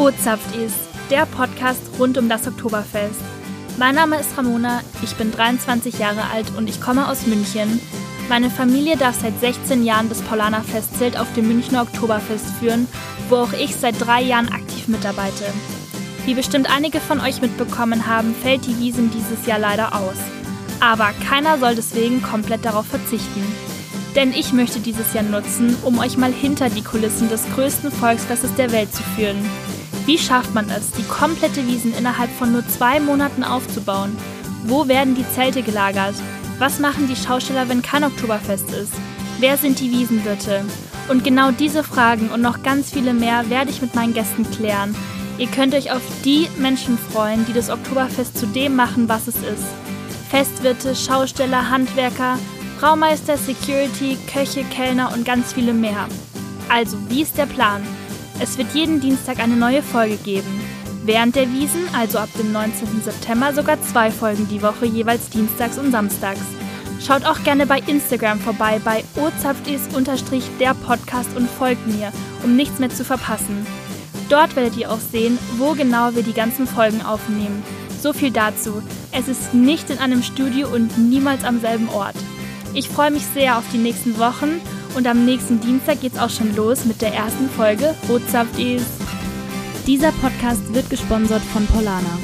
O-Zapft ist, der Podcast rund um das Oktoberfest. Mein Name ist Ramona, ich bin 23 Jahre alt und ich komme aus München. Meine Familie darf seit 16 Jahren das Paulaner Festzelt auf dem Münchner Oktoberfest führen, wo auch ich seit drei Jahren aktiv mitarbeite. Wie bestimmt einige von euch mitbekommen haben, fällt die Wiesen dieses Jahr leider aus. Aber keiner soll deswegen komplett darauf verzichten. Denn ich möchte dieses Jahr nutzen, um euch mal hinter die Kulissen des größten Volksfestes der Welt zu führen. Wie schafft man es, die komplette Wiesen innerhalb von nur zwei Monaten aufzubauen? Wo werden die Zelte gelagert? Was machen die Schausteller, wenn kein Oktoberfest ist? Wer sind die Wiesenwirte? Und genau diese Fragen und noch ganz viele mehr werde ich mit meinen Gästen klären. Ihr könnt euch auf die Menschen freuen, die das Oktoberfest zu dem machen, was es ist. Festwirte, Schausteller, Handwerker, Braumeister, Security, Köche, Kellner und ganz viele mehr. Also, wie ist der Plan? Es wird jeden Dienstag eine neue Folge geben. Während der Wiesen, also ab dem 19. September, sogar zwei Folgen die Woche, jeweils dienstags und samstags. Schaut auch gerne bei Instagram vorbei bei ozapftis der Podcast und folgt mir, um nichts mehr zu verpassen. Dort werdet ihr auch sehen, wo genau wir die ganzen Folgen aufnehmen. So viel dazu. Es ist nicht in einem Studio und niemals am selben Ort. Ich freue mich sehr auf die nächsten Wochen und am nächsten Dienstag geht's auch schon los mit der ersten Folge Rotsaft ist. Dieser Podcast wird gesponsert von Polana.